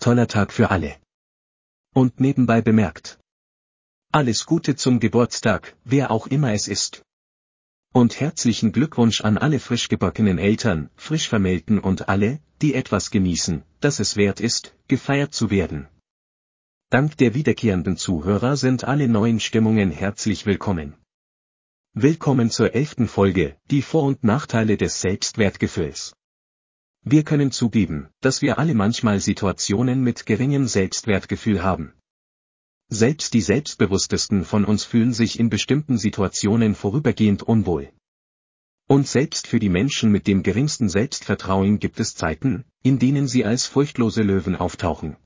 toller Tag für alle. Und nebenbei bemerkt. Alles Gute zum Geburtstag, wer auch immer es ist. Und herzlichen Glückwunsch an alle frisch gebackenen Eltern, frisch vermählten und alle, die etwas genießen, das es wert ist, gefeiert zu werden. Dank der wiederkehrenden Zuhörer sind alle neuen Stimmungen herzlich willkommen. Willkommen zur elften Folge, die Vor- und Nachteile des Selbstwertgefühls. Wir können zugeben, dass wir alle manchmal Situationen mit geringem Selbstwertgefühl haben. Selbst die selbstbewusstesten von uns fühlen sich in bestimmten Situationen vorübergehend unwohl. Und selbst für die Menschen mit dem geringsten Selbstvertrauen gibt es Zeiten, in denen sie als furchtlose Löwen auftauchen.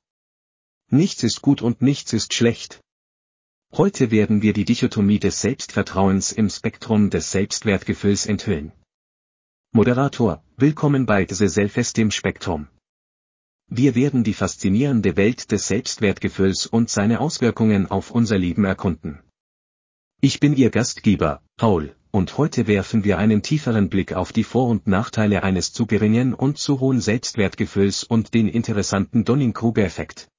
Nichts ist gut und nichts ist schlecht. Heute werden wir die Dichotomie des Selbstvertrauens im Spektrum des Selbstwertgefühls enthüllen. Moderator, willkommen bei The Self-Esteem Spektrum. Wir werden die faszinierende Welt des Selbstwertgefühls und seine Auswirkungen auf unser Leben erkunden. Ich bin Ihr Gastgeber, Paul, und heute werfen wir einen tieferen Blick auf die Vor- und Nachteile eines zu geringen und zu hohen Selbstwertgefühls und den interessanten Dunning-Kruger-Effekt.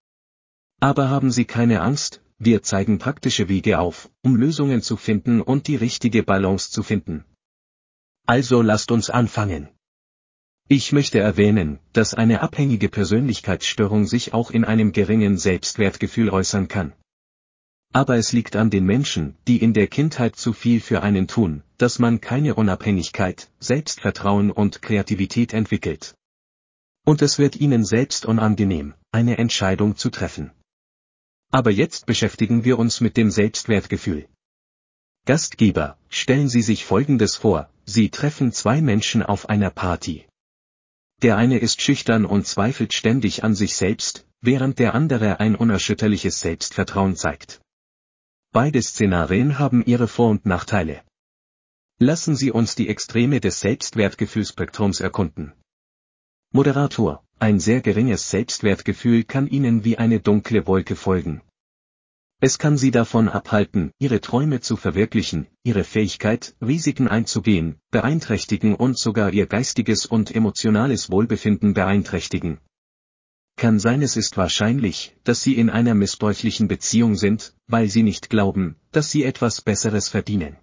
Aber haben Sie keine Angst, wir zeigen praktische Wege auf, um Lösungen zu finden und die richtige Balance zu finden. Also lasst uns anfangen. Ich möchte erwähnen, dass eine abhängige Persönlichkeitsstörung sich auch in einem geringen Selbstwertgefühl äußern kann. Aber es liegt an den Menschen, die in der Kindheit zu viel für einen tun, dass man keine Unabhängigkeit, Selbstvertrauen und Kreativität entwickelt. Und es wird ihnen selbst unangenehm, eine Entscheidung zu treffen. Aber jetzt beschäftigen wir uns mit dem Selbstwertgefühl. Gastgeber, stellen Sie sich Folgendes vor, Sie treffen zwei Menschen auf einer Party. Der eine ist schüchtern und zweifelt ständig an sich selbst, während der andere ein unerschütterliches Selbstvertrauen zeigt. Beide Szenarien haben ihre Vor- und Nachteile. Lassen Sie uns die Extreme des Selbstwertgefühlspektrums erkunden. Moderator, ein sehr geringes Selbstwertgefühl kann Ihnen wie eine dunkle Wolke folgen. Es kann Sie davon abhalten, Ihre Träume zu verwirklichen, Ihre Fähigkeit, Risiken einzugehen, beeinträchtigen und sogar Ihr geistiges und emotionales Wohlbefinden beeinträchtigen. Kann sein es ist wahrscheinlich, dass Sie in einer missbräuchlichen Beziehung sind, weil Sie nicht glauben, dass Sie etwas Besseres verdienen.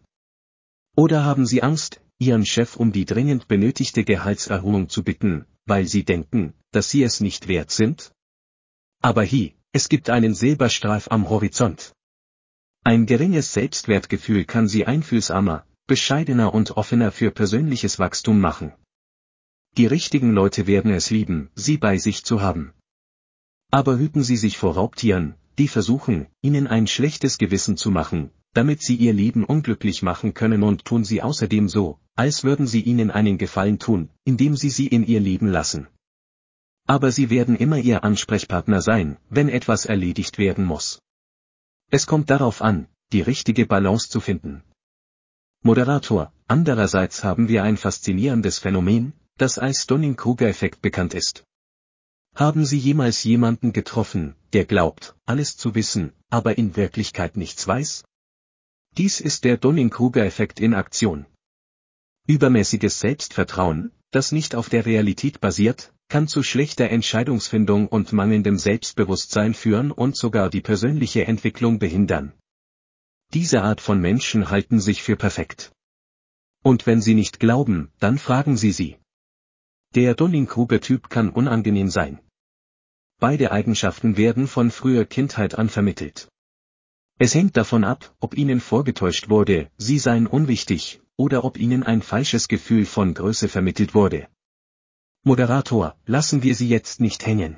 Oder haben Sie Angst, Ihren Chef um die dringend benötigte Gehaltserhöhung zu bitten, weil Sie denken, dass Sie es nicht wert sind? Aber hi, es gibt einen Silberstreif am Horizont. Ein geringes Selbstwertgefühl kann sie einfühlsamer, bescheidener und offener für persönliches Wachstum machen. Die richtigen Leute werden es lieben, sie bei sich zu haben. Aber hüten Sie sich vor Raubtieren, die versuchen, Ihnen ein schlechtes Gewissen zu machen, damit Sie Ihr Leben unglücklich machen können und tun Sie außerdem so, als würden Sie Ihnen einen Gefallen tun, indem Sie Sie in Ihr Leben lassen. Aber sie werden immer Ihr Ansprechpartner sein, wenn etwas erledigt werden muss. Es kommt darauf an, die richtige Balance zu finden. Moderator, andererseits haben wir ein faszinierendes Phänomen, das als Dunning-Kruger-Effekt bekannt ist. Haben Sie jemals jemanden getroffen, der glaubt, alles zu wissen, aber in Wirklichkeit nichts weiß? Dies ist der Dunning-Kruger-Effekt in Aktion. Übermäßiges Selbstvertrauen, das nicht auf der Realität basiert, kann zu schlechter Entscheidungsfindung und mangelndem Selbstbewusstsein führen und sogar die persönliche Entwicklung behindern. Diese Art von Menschen halten sich für perfekt. Und wenn sie nicht glauben, dann fragen sie sie. Der Dunning-Kruger-Typ kann unangenehm sein. Beide Eigenschaften werden von früher Kindheit an vermittelt. Es hängt davon ab, ob ihnen vorgetäuscht wurde, sie seien unwichtig, oder ob ihnen ein falsches Gefühl von Größe vermittelt wurde. Moderator, lassen wir sie jetzt nicht hängen.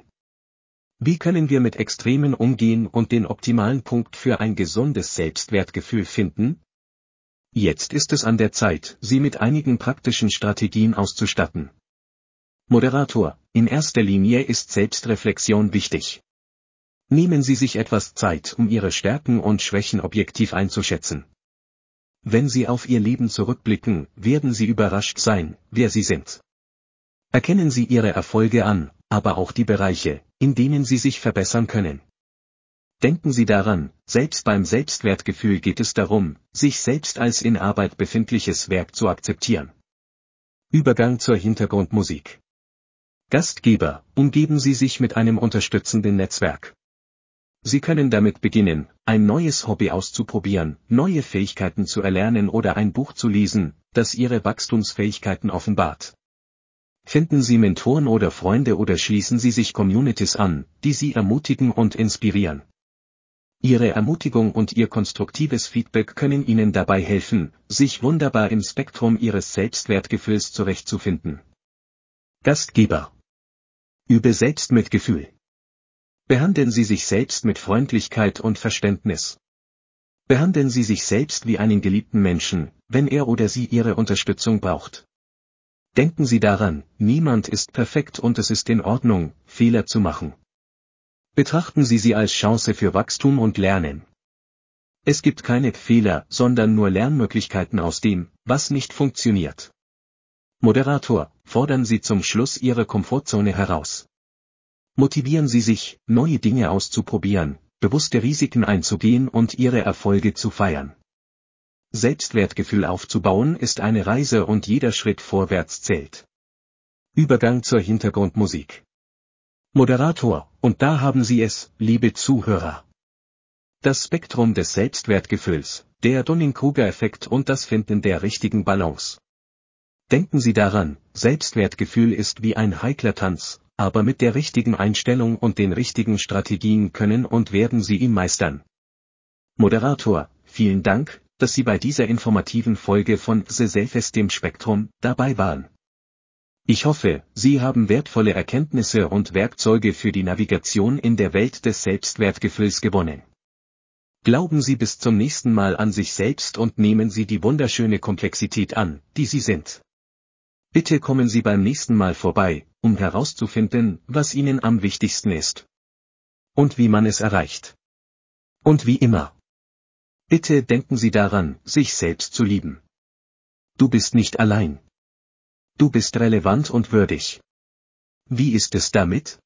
Wie können wir mit Extremen umgehen und den optimalen Punkt für ein gesundes Selbstwertgefühl finden? Jetzt ist es an der Zeit, Sie mit einigen praktischen Strategien auszustatten. Moderator, in erster Linie ist Selbstreflexion wichtig. Nehmen Sie sich etwas Zeit, um Ihre Stärken und Schwächen objektiv einzuschätzen. Wenn Sie auf Ihr Leben zurückblicken, werden Sie überrascht sein, wer Sie sind. Erkennen Sie Ihre Erfolge an, aber auch die Bereiche, in denen Sie sich verbessern können. Denken Sie daran, selbst beim Selbstwertgefühl geht es darum, sich selbst als in Arbeit befindliches Werk zu akzeptieren. Übergang zur Hintergrundmusik. Gastgeber, umgeben Sie sich mit einem unterstützenden Netzwerk. Sie können damit beginnen, ein neues Hobby auszuprobieren, neue Fähigkeiten zu erlernen oder ein Buch zu lesen, das Ihre Wachstumsfähigkeiten offenbart. Finden Sie Mentoren oder Freunde oder schließen Sie sich Communities an, die Sie ermutigen und inspirieren. Ihre Ermutigung und Ihr konstruktives Feedback können Ihnen dabei helfen, sich wunderbar im Spektrum Ihres Selbstwertgefühls zurechtzufinden. Gastgeber. Übe Selbstmitgefühl. Behandeln Sie sich selbst mit Freundlichkeit und Verständnis. Behandeln Sie sich selbst wie einen geliebten Menschen, wenn er oder sie Ihre Unterstützung braucht. Denken Sie daran, niemand ist perfekt und es ist in Ordnung, Fehler zu machen. Betrachten Sie sie als Chance für Wachstum und Lernen. Es gibt keine Fehler, sondern nur Lernmöglichkeiten aus dem, was nicht funktioniert. Moderator, fordern Sie zum Schluss Ihre Komfortzone heraus. Motivieren Sie sich, neue Dinge auszuprobieren, bewusste Risiken einzugehen und Ihre Erfolge zu feiern. Selbstwertgefühl aufzubauen ist eine Reise und jeder Schritt vorwärts zählt. Übergang zur Hintergrundmusik. Moderator, und da haben Sie es, liebe Zuhörer. Das Spektrum des Selbstwertgefühls, der Dunning-Kruger-Effekt und das Finden der richtigen Balance. Denken Sie daran, Selbstwertgefühl ist wie ein heikler Tanz, aber mit der richtigen Einstellung und den richtigen Strategien können und werden Sie ihn meistern. Moderator, vielen Dank, dass Sie bei dieser informativen Folge von The Self-Esteem Spektrum dabei waren. Ich hoffe, Sie haben wertvolle Erkenntnisse und Werkzeuge für die Navigation in der Welt des Selbstwertgefühls gewonnen. Glauben Sie bis zum nächsten Mal an sich selbst und nehmen Sie die wunderschöne Komplexität an, die Sie sind. Bitte kommen Sie beim nächsten Mal vorbei, um herauszufinden, was Ihnen am wichtigsten ist. Und wie man es erreicht. Und wie immer. Bitte denken Sie daran, sich selbst zu lieben. Du bist nicht allein. Du bist relevant und würdig. Wie ist es damit?